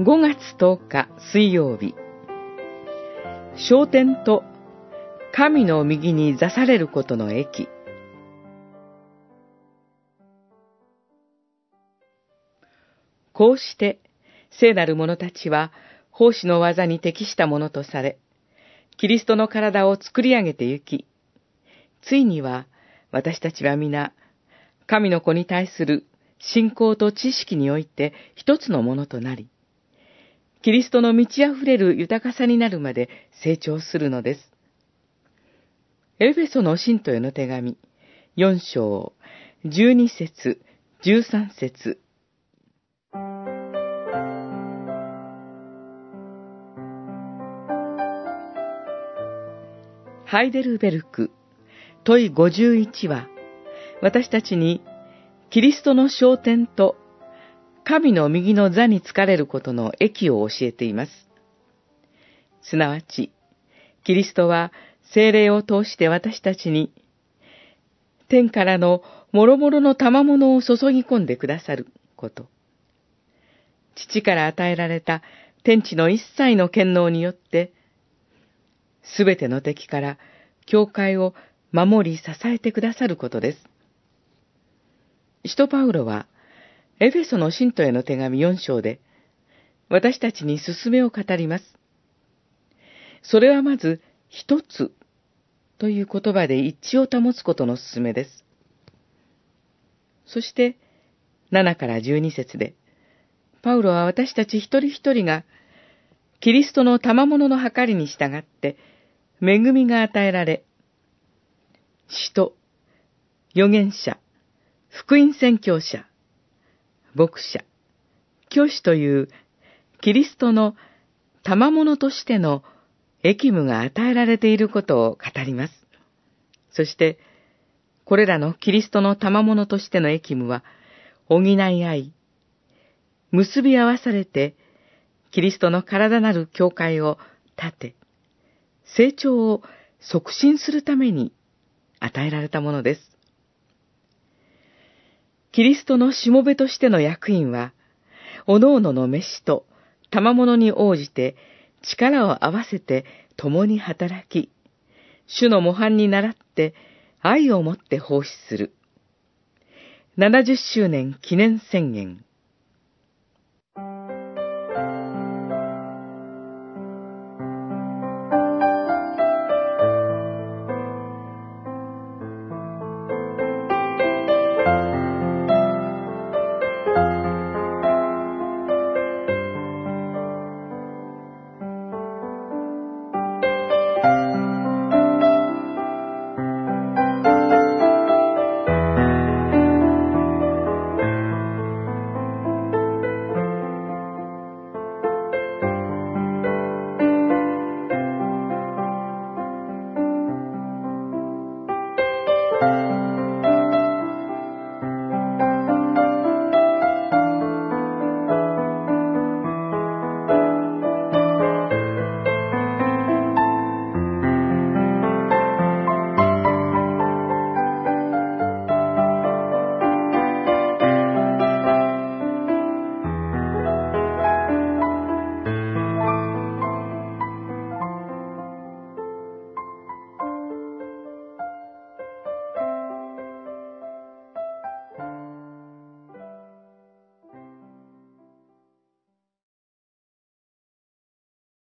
5月10日水曜日、昇天と神の右に座されることの駅。こうして、聖なる者たちは、奉仕の技に適したものとされ、キリストの体を作り上げてゆき、ついには、私たちは皆、神の子に対する信仰と知識において一つのものとなり、キリストの満ち溢れる豊かさになるまで成長するのです。エフェソの信徒への手紙、4章、12節、13節。ハイデルベルク、問い51は、私たちにキリストの昇天と神の右の座に疲れることの益を教えています。すなわち、キリストは精霊を通して私たちに、天からの諸々の賜物を注ぎ込んでくださること。父から与えられた天地の一切の権能によって、すべての敵から教会を守り支えてくださることです。使徒パウロは、エフェソの信徒への手紙4章で、私たちに勧めを語ります。それはまず、一つという言葉で一致を保つことの勧めです。そして、7から12節で、パウロは私たち一人一人が、キリストの賜物の計りに従って、恵みが与えられ、使徒、預言者、福音宣教者、牧者、教師というキリストの賜物としての役務が与えられていることを語ります。そして、これらのキリストの賜物としての役務は、補い合い、結び合わされて、キリストの体なる教会を立て、成長を促進するために与えられたものです。キリストのしもべとしての役員は、おのおのの飯と賜物に応じて力を合わせて共に働き、主の模範に倣って愛をもって奉仕する。70周年記念宣言。